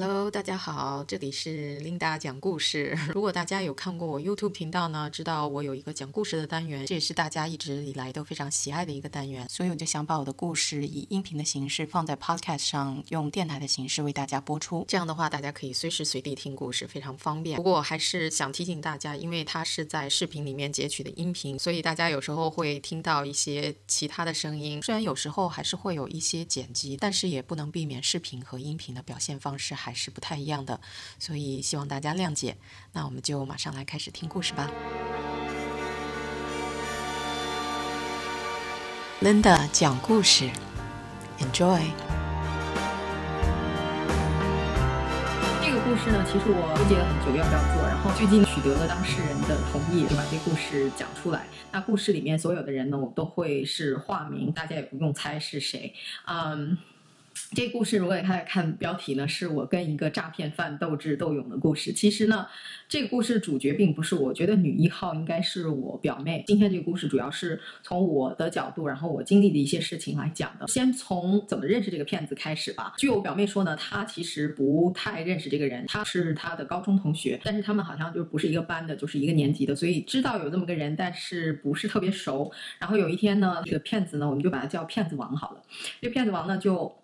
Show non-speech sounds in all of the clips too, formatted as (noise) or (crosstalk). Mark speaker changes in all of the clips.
Speaker 1: Hello，大家好，这里是 Linda 讲故事。(laughs) 如果大家有看过我 YouTube 频道呢，知道我有一个讲故事的单元，这也是大家一直以来都非常喜爱的一个单元，所以我就想把我的故事以音频的形式放在 Podcast 上，用电台的形式为大家播出。这样的话，大家可以随时随地听故事，非常方便。不过我还是想提醒大家，因为它是在视频里面截取的音频，所以大家有时候会听到一些其他的声音。虽然有时候还是会有一些剪辑，但是也不能避免视频和音频的表现方式。还还是不太一样的，所以希望大家谅解。那我们就马上来开始听故事吧。Linda 讲故事，Enjoy。
Speaker 2: 这个故事呢，其实我纠结了很久要不要做，然后最近取得了当事人的同意，就把这故事讲出来。那故事里面所有的人呢，我都会是化名，大家也不用猜是谁。嗯。这故事如果大家看标题呢，是我跟一个诈骗犯斗智斗勇的故事。其实呢，这个故事主角并不是我，觉得女一号应该是我表妹。今天这个故事主要是从我的角度，然后我经历的一些事情来讲的。先从怎么认识这个骗子开始吧。据我表妹说呢，她其实不太认识这个人，他是她的高中同学，但是他们好像就不是一个班的，就是一个年级的，所以知道有这么个人，但是不是特别熟。然后有一天呢，这个骗子呢，我们就把他叫骗子王好了。这骗子王呢就。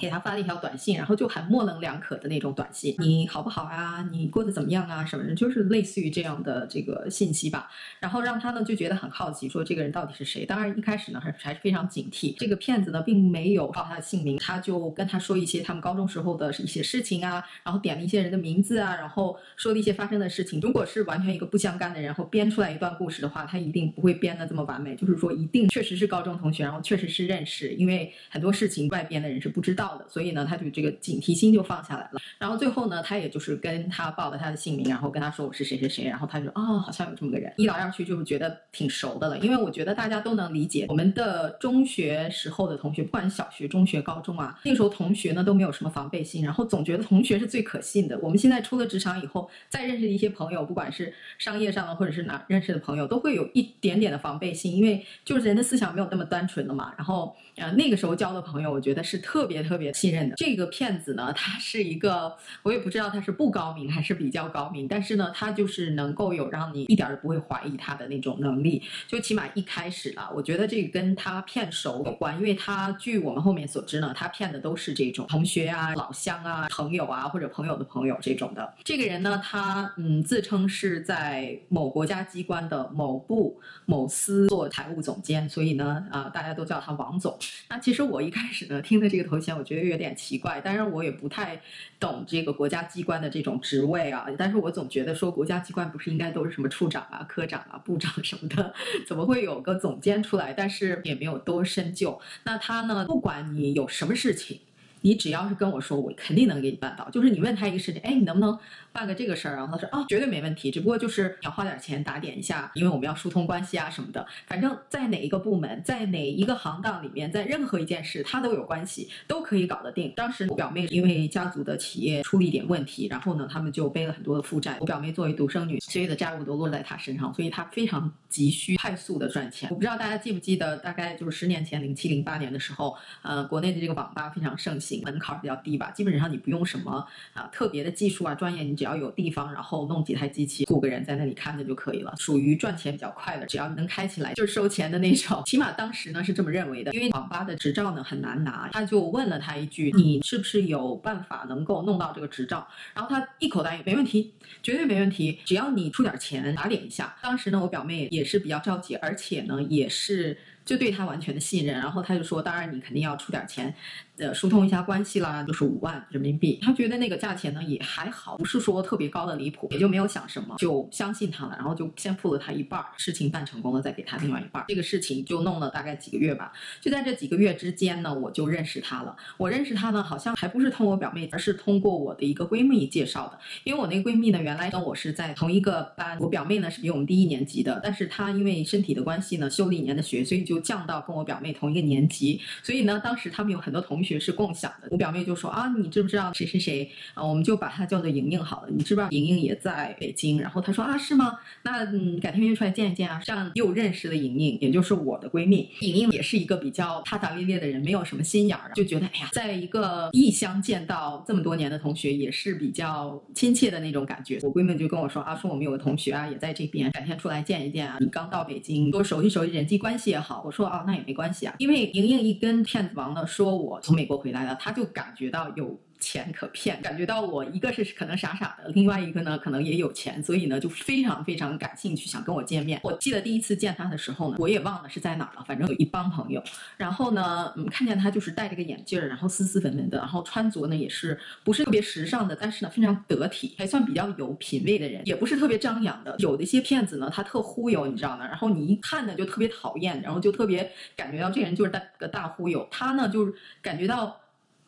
Speaker 2: 给他发了一条短信，然后就很模棱两可的那种短信，你好不好啊？你过得怎么样啊？什么的，就是类似于这样的这个信息吧。然后让他呢就觉得很好奇，说这个人到底是谁？当然一开始呢还还是非常警惕。这个骗子呢并没有报他的姓名，他就跟他说一些他们高中时候的一些事情啊，然后点了一些人的名字啊，然后说了一些发生的事情。如果是完全一个不相干的人，然后编出来一段故事的话，他一定不会编的这么完美。就是说一定确实是高中同学，然后确实是认识，因为很多事情外边的人是不知道。所以呢，他就这个警惕心就放下来了。然后最后呢，他也就是跟他报了他的姓名，然后跟他说我是谁谁谁。然后他就哦，好像有这么个人，一聊上去就是觉得挺熟的了。因为我觉得大家都能理解，我们的中学时候的同学，不管小学、中学、高中啊，那个时候同学呢都没有什么防备心，然后总觉得同学是最可信的。我们现在出了职场以后，再认识一些朋友，不管是商业上的或者是哪认识的朋友，都会有一点点的防备心，因为就是人的思想没有那么单纯了嘛。然后呃那个时候交的朋友，我觉得是特别特别别信任的。这个骗子呢，他是一个，我也不知道他是不高明还是比较高明，但是呢，他就是能够有让你一点都不会怀疑他的那种能力。就起码一开始啊，我觉得这个跟他骗熟有关，因为他据我们后面所知呢，他骗的都是这种同学啊、老乡啊、朋友啊或者朋友的朋友这种的。这个人呢，他嗯自称是在某国家机关的某部某司做财务总监，所以呢啊大家都叫他王总。那其实我一开始呢听的这个头衔，我觉得有点奇怪，当然我也不太懂这个国家机关的这种职位啊，但是我总觉得说国家机关不是应该都是什么处长啊、科长啊、部长 (laughs) 什么的，怎么会有个总监出来？但是也没有多深究。那他呢，不管你有什么事情，你只要是跟我说，我肯定能给你办到。就是你问他一个事情，哎，你能不能？办个这个事儿，然后他说啊，绝对没问题，只不过就是你要花点钱打点一下，因为我们要疏通关系啊什么的。反正，在哪一个部门，在哪一个行当里面，在任何一件事，他都有关系，都可以搞得定。当时我表妹因为家族的企业出了一点问题，然后呢，他们就背了很多的负债。我表妹作为独生女，所有的债务都落在她身上，所以她非常急需快速的赚钱。我不知道大家记不记得，大概就是十年前，零七零八年的时候，呃，国内的这个网吧非常盛行，门槛比较低吧，基本上你不用什么啊特别的技术啊专业，你。只要有地方，然后弄几台机器，雇个人在那里看着就可以了，属于赚钱比较快的。只要能开起来，就是收钱的那种。(laughs) 起码当时呢是这么认为的，因为网吧的执照呢很难拿。他就问了他一句：“你是不是有办法能够弄到这个执照？”然后他一口答应：“没问题，绝对没问题，只要你出点钱打点一下。”当时呢，我表妹也是比较着急，而且呢也是就对他完全的信任。然后他就说：“当然你肯定要出点钱。”呃，疏通一下关系啦，就是五万人民币。他觉得那个价钱呢也还好，不是说特别高的离谱，也就没有想什么，就相信他了。然后就先付了他一半，事情办成功了再给他另外一半。这个事情就弄了大概几个月吧。就在这几个月之间呢，我就认识他了。我认识他呢，好像还不是通过表妹，而是通过我的一个闺蜜介绍的。因为我那个闺蜜呢，原来跟我是在同一个班，我表妹呢是比我们低一年级的，但是她因为身体的关系呢，休了一年的学，所以就降到跟我表妹同一个年级，所以呢，当时他们有很多同学学是共享的。我表妹就说啊，你知不知道谁谁谁啊？我们就把她叫做莹莹好了。你知不知道莹莹也在北京？然后她说啊，是吗？那嗯，改天约出来见一见啊。这样又认识了莹莹，也就是我的闺蜜。莹莹也是一个比较大大咧咧的人，没有什么心眼儿，就觉得哎呀，在一个异乡见到这么多年的同学，也是比较亲切的那种感觉。我闺蜜就跟我说啊，说我们有个同学啊，也在这边，改天出来见一见啊。你刚到北京，多熟悉熟悉人际关系也好。我说啊，那也没关系啊，因为莹莹一跟骗子王呢说我从美国回来了，他就感觉到有。钱可骗，感觉到我一个是可能傻傻的，另外一个呢可能也有钱，所以呢就非常非常感兴趣，想跟我见面。我记得第一次见他的时候呢，我也忘了是在哪儿了，反正有一帮朋友。然后呢，嗯，看见他就是戴着个眼镜儿，然后斯斯文文的，然后穿着呢也是不是特别时尚的，但是呢非常得体，还算比较有品位的人，也不是特别张扬的。有的一些骗子呢，他特忽悠，你知道吗？然后你一看呢就特别讨厌，然后就特别感觉到这人就是大个大忽悠。他呢就是感觉到。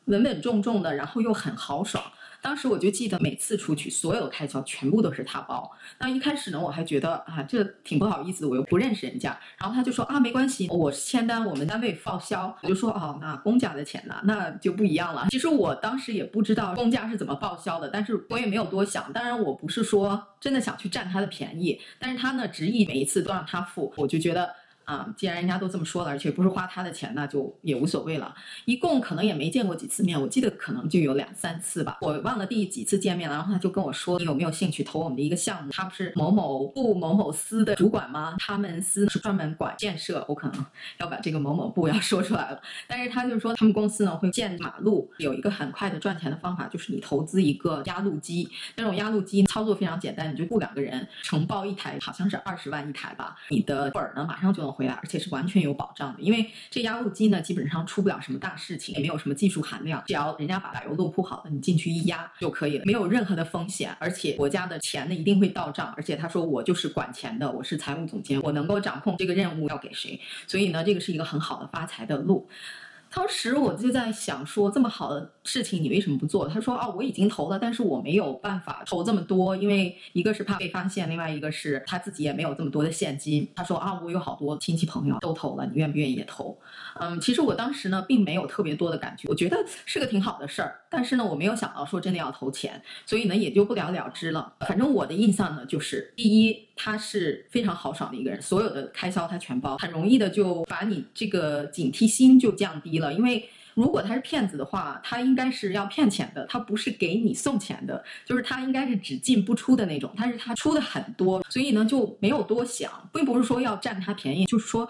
Speaker 2: 稳稳重重的，然后又很豪爽。当时我就记得，每次出去，所有的开销全部都是他包。那一开始呢，我还觉得啊，这挺不好意思，我又不认识人家。然后他就说啊，没关系，我签单，我们单位报销。我就说哦，那公家的钱呢，那就不一样了。其实我当时也不知道公家是怎么报销的，但是我也没有多想。当然，我不是说真的想去占他的便宜，但是他呢执意每一次都让他付，我就觉得。啊，既然人家都这么说了，而且不是花他的钱，那就也无所谓了。一共可能也没见过几次面，我记得可能就有两三次吧，我忘了第几次见面了。然后他就跟我说，你有没有兴趣投我们的一个项目？他不是某某部某某司的主管吗？他们司是专门管建设，我可能要把这个某某部要说出来了。但是他就是说，他们公司呢会建马路，有一个很快的赚钱的方法，就是你投资一个压路机。那种压路机操作非常简单，你就雇两个人承包一台，好像是二十万一台吧，你的本儿呢马上就能。回来，而且是完全有保障的，因为这压路机呢，基本上出不了什么大事情，也没有什么技术含量，只要人家把柏油路铺好了，你进去一压就可以了，没有任何的风险，而且国家的钱呢一定会到账，而且他说我就是管钱的，我是财务总监，我能够掌控这个任务要给谁，所以呢，这个是一个很好的发财的路。当时我就在想说，这么好的事情你为什么不做？他说：“哦，我已经投了，但是我没有办法投这么多，因为一个是怕被发现，另外一个是他自己也没有这么多的现金。”他说：“啊，我有好多亲戚朋友都投了，你愿不愿意也投？”嗯，其实我当时呢并没有特别多的感觉，我觉得是个挺好的事儿，但是呢我没有想到说真的要投钱，所以呢也就不了了之了。反正我的印象呢就是，第一他是非常豪爽的一个人，所有的开销他全包，很容易的就把你这个警惕心就降低了。因为如果他是骗子的话，他应该是要骗钱的，他不是给你送钱的，就是他应该是只进不出的那种，但是他出的很多，所以呢就没有多想，并不是说要占他便宜，就是说。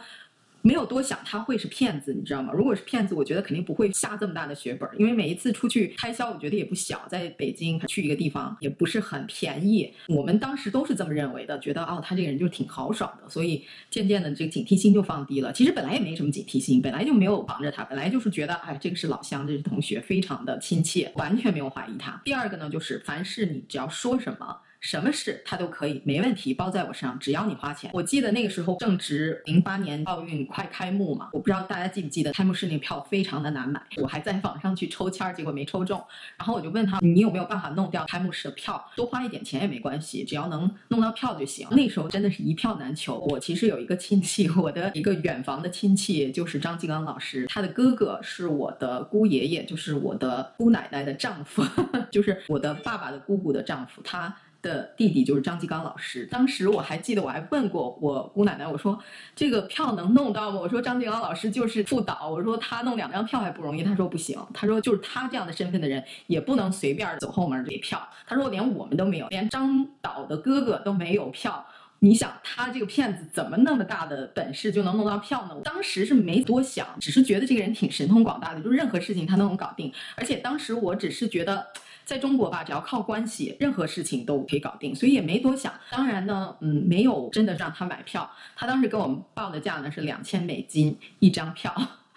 Speaker 2: 没有多想他会是骗子，你知道吗？如果是骗子，我觉得肯定不会下这么大的血本，因为每一次出去开销，我觉得也不小，在北京去一个地方也不是很便宜。我们当时都是这么认为的，觉得哦，他这个人就挺豪爽的，所以渐渐的这个警惕心就放低了。其实本来也没什么警惕心，本来就没有防着他，本来就是觉得哎，这个是老乡，这是同学，非常的亲切，完全没有怀疑他。第二个呢，就是凡是你只要说什么。什么事他都可以，没问题，包在我身上，只要你花钱。我记得那个时候正值零八年奥运快开幕嘛，我不知道大家记不记得开幕式那票非常的难买，我还在网上去抽签儿，结果没抽中。然后我就问他，你有没有办法弄掉开幕式的票？多花一点钱也没关系，只要能弄到票就行。那时候真的是一票难求。我其实有一个亲戚，我的一个远房的亲戚就是张继刚老师，他的哥哥是我的姑爷爷，就是我的姑奶奶的丈夫，(laughs) 就是我的爸爸的姑姑的丈夫，他。的弟弟就是张继刚老师。当时我还记得，我还问过我姑奶奶，我说这个票能弄到吗？我说张继刚老师就是副导，我说他弄两张票还不容易。他说不行，他说就是他这样的身份的人也不能随便走后门给票。他说连我们都没有，连张导的哥哥都没有票。你想他这个骗子怎么那么大的本事就能弄到票呢？我当时是没多想，只是觉得这个人挺神通广大的，就是任何事情他都能搞定。而且当时我只是觉得。在中国吧，只要靠关系，任何事情都可以搞定，所以也没多想。当然呢，嗯，没有真的让他买票。他当时给我们报的价呢是两千美金一张票。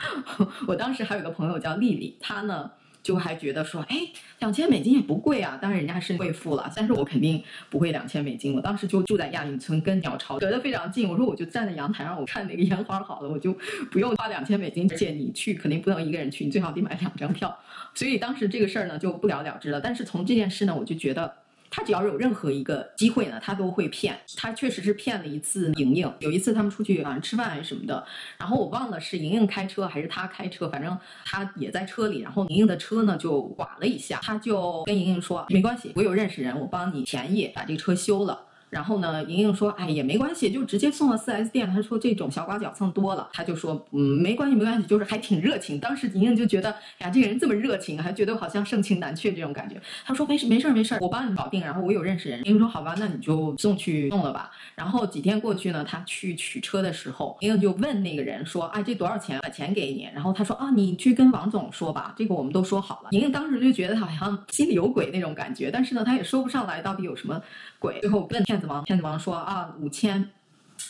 Speaker 2: (laughs) 我当时还有个朋友叫丽丽，她呢。就还觉得说，哎，两千美金也不贵啊，当然人家是贵妇了，但是我肯定不会两千美金。我当时就住在亚运村，跟鸟巢隔得非常近。我说我就站在阳台上，我看哪个烟花好了，我就不用花两千美金。而且你去肯定不能一个人去，你最好得买两张票。所以当时这个事儿呢就不了了之了。但是从这件事呢，我就觉得。他只要有任何一个机会呢，他都会骗。他确实是骗了一次莹莹。有一次他们出去好像吃饭还是什么的，然后我忘了是莹莹开车还是他开车，反正他也在车里。然后莹莹的车呢就剐了一下，他就跟莹莹说没关系，我有认识人，我帮你便宜把这个车修了。然后呢，莹莹说：“哎，也没关系，就直接送到 4S 店。”他说：“这种小刮脚蹭多了。”他就说：“嗯，没关系，没关系，就是还挺热情。”当时莹莹就觉得：“呀，这个人这么热情，还觉得好像盛情难却这种感觉。”他说：“没事，没事，没事，我帮你搞定。然后我有认识人。”莹莹说：“好吧，那你就送去弄了吧。”然后几天过去呢，他去取车的时候，莹莹就问那个人说：“哎，这多少钱？把钱给你。”然后他说：“啊，你去跟王总说吧，这个我们都说好了。”莹莹当时就觉得好像心里有鬼那种感觉，但是呢，他也说不上来到底有什么鬼。最后问骗子王，骗子王说。啊，五千，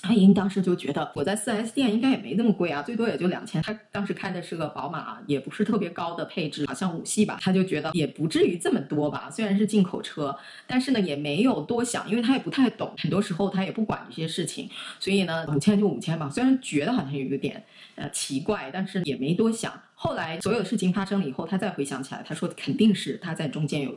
Speaker 2: 阿莹当时就觉得我在四 S 店应该也没那么贵啊，最多也就两千。他当时开的是个宝马，也不是特别高的配置，好像五系吧。他就觉得也不至于这么多吧，虽然是进口车，但是呢也没有多想，因为他也不太懂，很多时候他也不管这些事情，所以呢五千就五千吧。虽然觉得好像有一点呃奇怪，但是也没多想。后来所有的事情发生了以后，他再回想起来，他说肯定是他在中间有。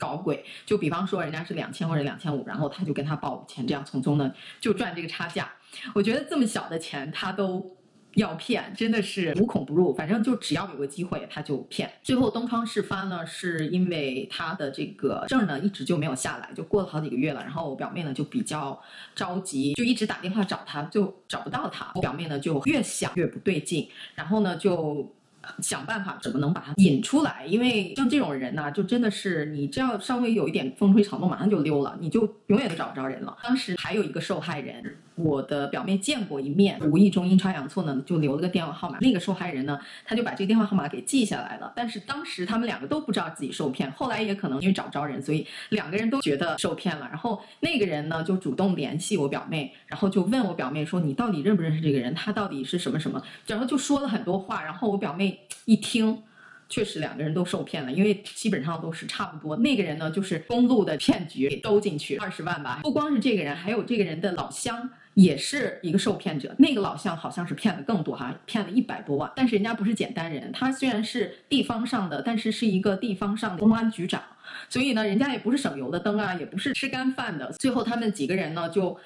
Speaker 2: 搞鬼，就比方说人家是两千或者两千五，然后他就跟他报五千，这样从中呢就赚这个差价。我觉得这么小的钱他都要骗，真的是无孔不入。反正就只要有个机会他就骗。最后东窗事发呢，是因为他的这个证呢一直就没有下来，就过了好几个月了。然后我表妹呢就比较着急，就一直打电话找他，就找不到他。我表妹呢就越想越不对劲，然后呢就。想办法怎么能把他引出来？因为像这种人呢，就真的是你只要稍微有一点风吹草动，马上就溜了，你就永远都找不着人了。当时还有一个受害人。我的表妹见过一面，无意中阴差阳错呢，就留了个电话号码。那个受害人呢，他就把这个电话号码给记下来了。但是当时他们两个都不知道自己受骗，后来也可能因为找不着人，所以两个人都觉得受骗了。然后那个人呢，就主动联系我表妹，然后就问我表妹说：“你到底认不认识这个人？他到底是什么什么？”然后就说了很多话。然后我表妹一听，确实两个人都受骗了，因为基本上都是差不多。那个人呢，就是公路的骗局给兜进去二十万吧。不光是这个人，还有这个人的老乡。也是一个受骗者，那个老乡好像是骗的更多哈，骗了一百多万。但是人家不是简单人，他虽然是地方上的，但是是一个地方上的公安局长，所以呢，人家也不是省油的灯啊，也不是吃干饭的。最后他们几个人呢，就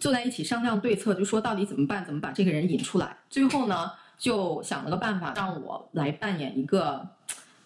Speaker 2: 坐在一起商量对策，就说到底怎么办，怎么把这个人引出来。最后呢，就想了个办法，让我来扮演一个。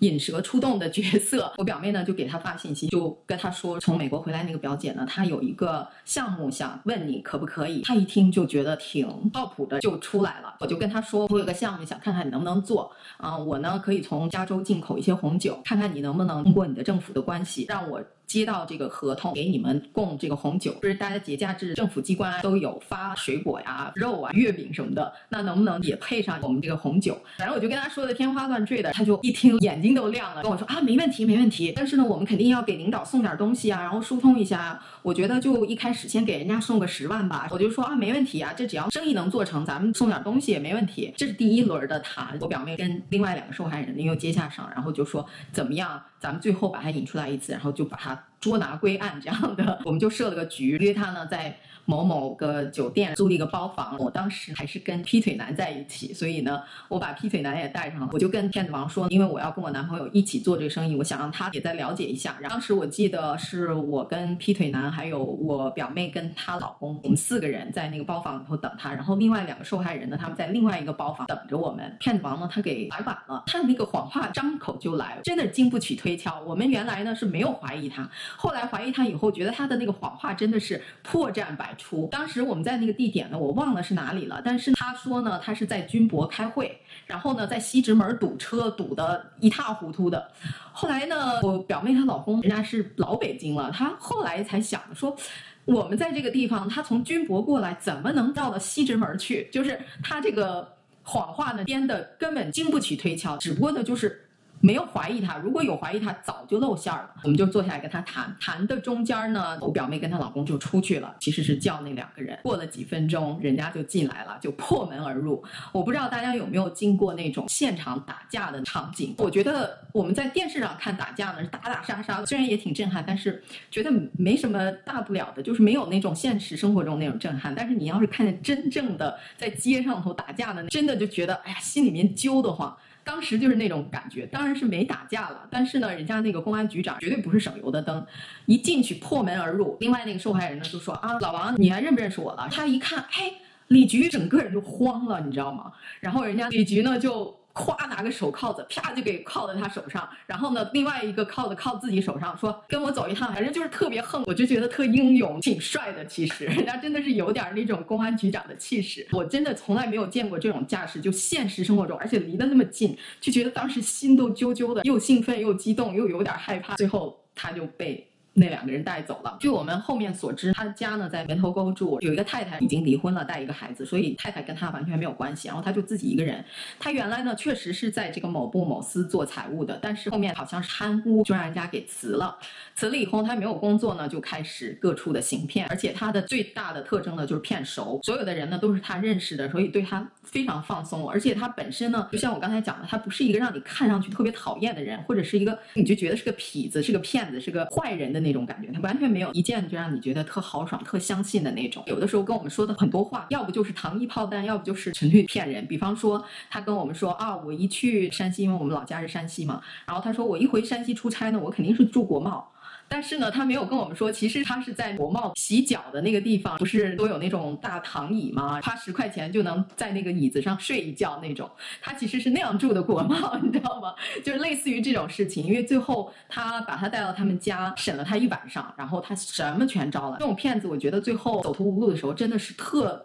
Speaker 2: 引蛇出洞的角色，我表妹呢就给他发信息，就跟他说，从美国回来那个表姐呢，她有一个项目想问你可不可以。他一听就觉得挺靠谱的，就出来了。我就跟他说，我有个项目想看看你能不能做啊，我呢可以从加州进口一些红酒，看看你能不能通过你的政府的关系让我。接到这个合同，给你们供这个红酒，就是大家节假日政府机关都有发水果呀、肉啊、月饼什么的，那能不能也配上我们这个红酒？反正我就跟他说的天花乱坠的，他就一听眼睛都亮了，跟我说啊，没问题，没问题。但是呢，我们肯定要给领导送点东西啊，然后疏通一下。我觉得就一开始先给人家送个十万吧。我就说啊，没问题啊，这只要生意能做成，咱们送点东西也没问题。这是第一轮的谈，我表妹跟另外两个受害人又接下上，然后就说怎么样？咱们最后把他引出来一次，然后就把他捉拿归案，这样的，我们就设了个局，约他呢在。某某个酒店租了一个包房，我当时还是跟劈腿男在一起，所以呢，我把劈腿男也带上了。我就跟骗子王说，因为我要跟我男朋友一起做这个生意，我想让他也再了解一下。然后当时我记得是我跟劈腿男，还有我表妹跟她老公，我们四个人在那个包房里头等他。然后另外两个受害人呢，他们在另外一个包房等着我们。骗子王呢，他给来晚了，他的那个谎话张口就来，真的经不起推敲。我们原来呢是没有怀疑他，后来怀疑他以后，觉得他的那个谎话真的是破绽百。出当时我们在那个地点呢，我忘了是哪里了。但是他说呢，他是在军博开会，然后呢在西直门堵车，堵得一塌糊涂的。后来呢，我表妹她老公人家是老北京了，他后来才想说，我们在这个地方，他从军博过来，怎么能到了西直门去？就是他这个谎话呢编的根本经不起推敲，只不过呢就是。没有怀疑他，如果有怀疑他，早就露馅了。我们就坐下来跟他谈，谈的中间呢，我表妹跟她老公就出去了，其实是叫那两个人。过了几分钟，人家就进来了，就破门而入。我不知道大家有没有经过那种现场打架的场景？我觉得我们在电视上看打架呢，是打打杀杀，虽然也挺震撼，但是觉得没什么大不了的，就是没有那种现实生活中那种震撼。但是你要是看见真正的在街上头打架的，真的就觉得哎呀，心里面揪得慌。当时就是那种感觉，当然是没打架了，但是呢，人家那个公安局长绝对不是省油的灯，一进去破门而入。另外那个受害人呢就说啊，老王，你还认不认识我了？他一看，嘿，李局整个人就慌了，你知道吗？然后人家李局呢就。咵，拿个手铐子，啪就给铐在他手上。然后呢，另外一个铐子铐自己手上，说跟我走一趟。反正就是特别横，我就觉得特英勇，挺帅的。其实 (laughs) 人家真的是有点那种公安局长的气势。我真的从来没有见过这种架势，就现实生活中，而且离得那么近，就觉得当时心都揪揪的，又兴奋又激动，又有点害怕。最后他就被。那两个人带走了。据我们后面所知，他家呢在门头沟住，有一个太太已经离婚了，带一个孩子，所以太太跟他完全没有关系。然后他就自己一个人。他原来呢确实是在这个某部某司做财务的，但是后面好像是贪污，就让人家给辞了。辞了以后，他没有工作呢，就开始各处的行骗，而且他的最大的特征呢就是骗熟，所有的人呢都是他认识的，所以对他非常放松。而且他本身呢，就像我刚才讲的，他不是一个让你看上去特别讨厌的人，或者是一个你就觉得是个痞子、是个骗子、是个坏人的那那种感觉，他完全没有一见就让你觉得特豪爽、特相信的那种。有的时候跟我们说的很多话，要不就是糖衣炮弹，要不就是纯粹骗人。比方说，他跟我们说啊，我一去山西，因为我们老家是山西嘛，然后他说我一回山西出差呢，我肯定是住国贸。但是呢，他没有跟我们说，其实他是在国贸洗脚的那个地方，不是都有那种大躺椅吗？花十块钱就能在那个椅子上睡一觉那种。他其实是那样住的国贸，(laughs) 你知道吗？就是类似于这种事情。因为最后他把他带到他们家审了他一晚上，然后他什么全招了。这种骗子，我觉得最后走投无路的时候，真的是特。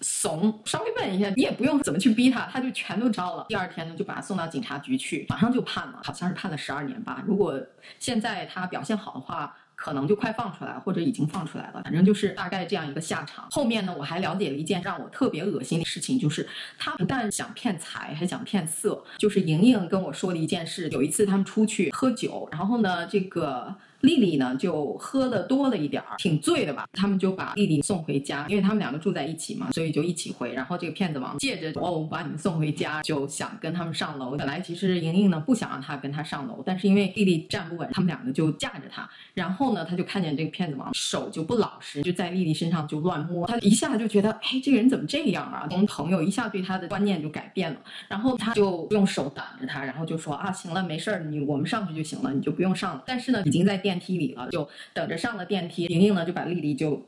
Speaker 2: 怂，稍微问一下，你也不用怎么去逼他，他就全都招了。第二天呢，就把他送到警察局去，马上就判了，好像是判了十二年吧。如果现在他表现好的话，可能就快放出来，或者已经放出来了。反正就是大概这样一个下场。后面呢，我还了解了一件让我特别恶心的事情，就是他不但想骗财，还想骗色。就是莹莹跟我说的一件事，有一次他们出去喝酒，然后呢，这个。丽丽呢就喝的多了一点儿，挺醉的吧？他们就把丽丽送回家，因为他们两个住在一起嘛，所以就一起回。然后这个骗子王借着哦把你们送回家，就想跟他们上楼。本来其实莹莹呢不想让他跟他上楼，但是因为丽丽站不稳，他们两个就架着他。然后呢，他就看见这个骗子王手就不老实，就在丽丽身上就乱摸。他一下就觉得，哎，这个人怎么这样啊？从朋友一下对他的观念就改变了。然后他就用手挡着他，然后就说啊，行了，没事儿，你我们上去就行了，你就不用上了。但是呢，已经在电。电梯里了，就等着上了电梯。莹莹呢，就把丽丽就。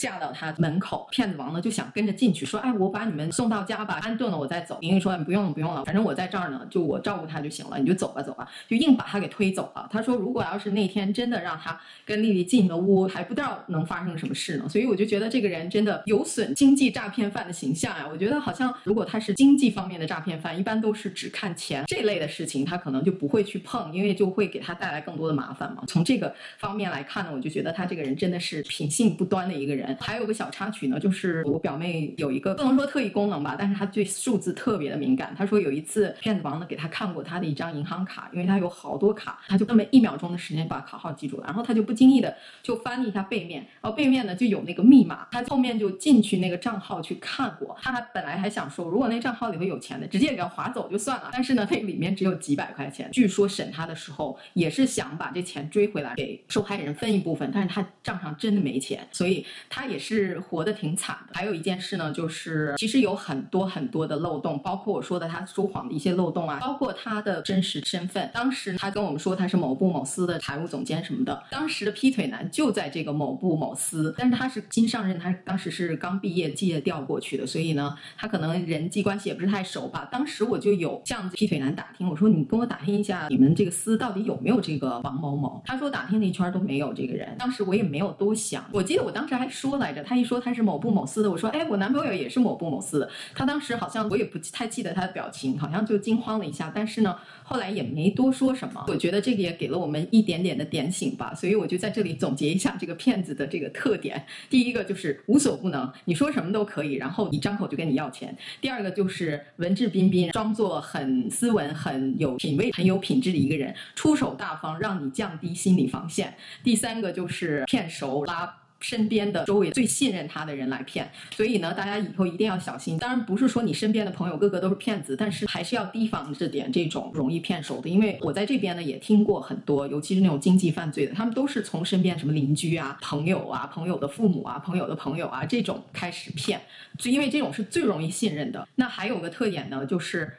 Speaker 2: 架到他门口，骗子王呢就想跟着进去，说：“哎，我把你们送到家吧，安顿了我再走。”莹莹说：“不用了，不用了，反正我在这儿呢，就我照顾他就行了，你就走吧，走吧。”就硬把他给推走了。他说：“如果要是那天真的让他跟丽丽进了屋，还不知道能发生什么事呢。”所以我就觉得这个人真的有损经济诈骗犯的形象呀。我觉得好像如果他是经济方面的诈骗犯，一般都是只看钱这类的事情，他可能就不会去碰，因为就会给他带来更多的麻烦嘛。从这个方面来看呢，我就觉得他这个人真的是品性不端的一个人。还有个小插。曲呢，就是我表妹有一个不能说特异功能吧，但是她对数字特别的敏感。她说有一次骗子王呢给她看过她的一张银行卡，因为她有好多卡，她就那么一秒钟的时间把卡号记住了，然后她就不经意的就翻了一下背面，然后背面呢就有那个密码，她后面就进去那个账号去看过。她还本来还想说，如果那账号里头有钱的，直接给他划走就算了。但是呢，那里面只有几百块钱。据说审他的时候也是想把这钱追回来给受害人分一部分，但是他账上真的没钱，所以她他也是活。得挺惨的。还有一件事呢，就是其实有很多很多的漏洞，包括我说的他说谎的一些漏洞啊，包括他的真实身份。当时他跟我们说他是某部某司的财务总监什么的，当时的劈腿男就在这个某部某司，但是他是新上任，他当时是刚毕业借调过去的，所以呢，他可能人际关系也不是太熟吧。当时我就有向劈腿男打听，我说你跟我打听一下，你们这个司到底有没有这个王某某？他说打听了一圈都没有这个人。当时我也没有多想，我记得我当时还说说来着，他一说他。是某部某司的，我说，哎，我男朋友也是某部某司的。他当时好像我也不太记得他的表情，好像就惊慌了一下，但是呢，后来也没多说什么。我觉得这个也给了我们一点点的点醒吧，所以我就在这里总结一下这个骗子的这个特点：第一个就是无所不能，你说什么都可以，然后一张口就跟你要钱；第二个就是文质彬彬，装作很斯文、很有品味、很有品质的一个人，出手大方，让你降低心理防线；第三个就是骗熟拉。身边的周围最信任他的人来骗，所以呢，大家以后一定要小心。当然不是说你身边的朋友个个都是骗子，但是还是要提防着点这种容易骗熟的。因为我在这边呢也听过很多，尤其是那种经济犯罪的，他们都是从身边什么邻居啊、朋友啊、朋友的父母啊、朋友的朋友啊这种开始骗，就因为这种是最容易信任的。那还有个特点呢，就是。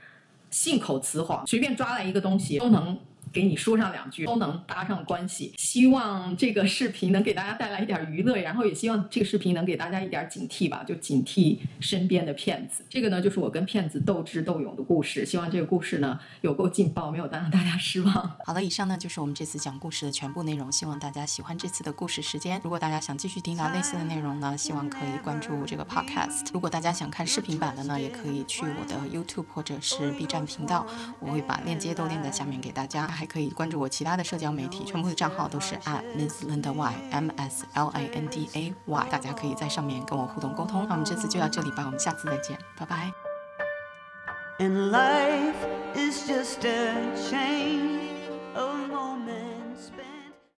Speaker 2: 信口雌黄，随便抓来一个东西都能。给你说上两句都能搭上关系，希望这个视频能给大家带来一点娱乐，然后也希望这个视频能给大家一点警惕吧，就警惕身边的骗子。这个呢，就是我跟骗子斗智斗勇的故事。希望这个故事呢有够劲爆，没有让大家失望。
Speaker 1: 好了，以上呢就是我们这次讲故事的全部内容，希望大家喜欢这次的故事时间。如果大家想继续听到类似的内容呢，希望可以关注这个 podcast。如果大家想看视频版的呢，也可以去我的 YouTube 或者是 B 站频道，我会把链接都链在下面给大家，还可以关注我。其他的社交媒体全部的账号都是 at Miss Linda Y M S L I N D A Y，大家可以在上面跟我互动沟通。那我们这次就到这里吧，我们下次再见，拜拜。Life is just a chain of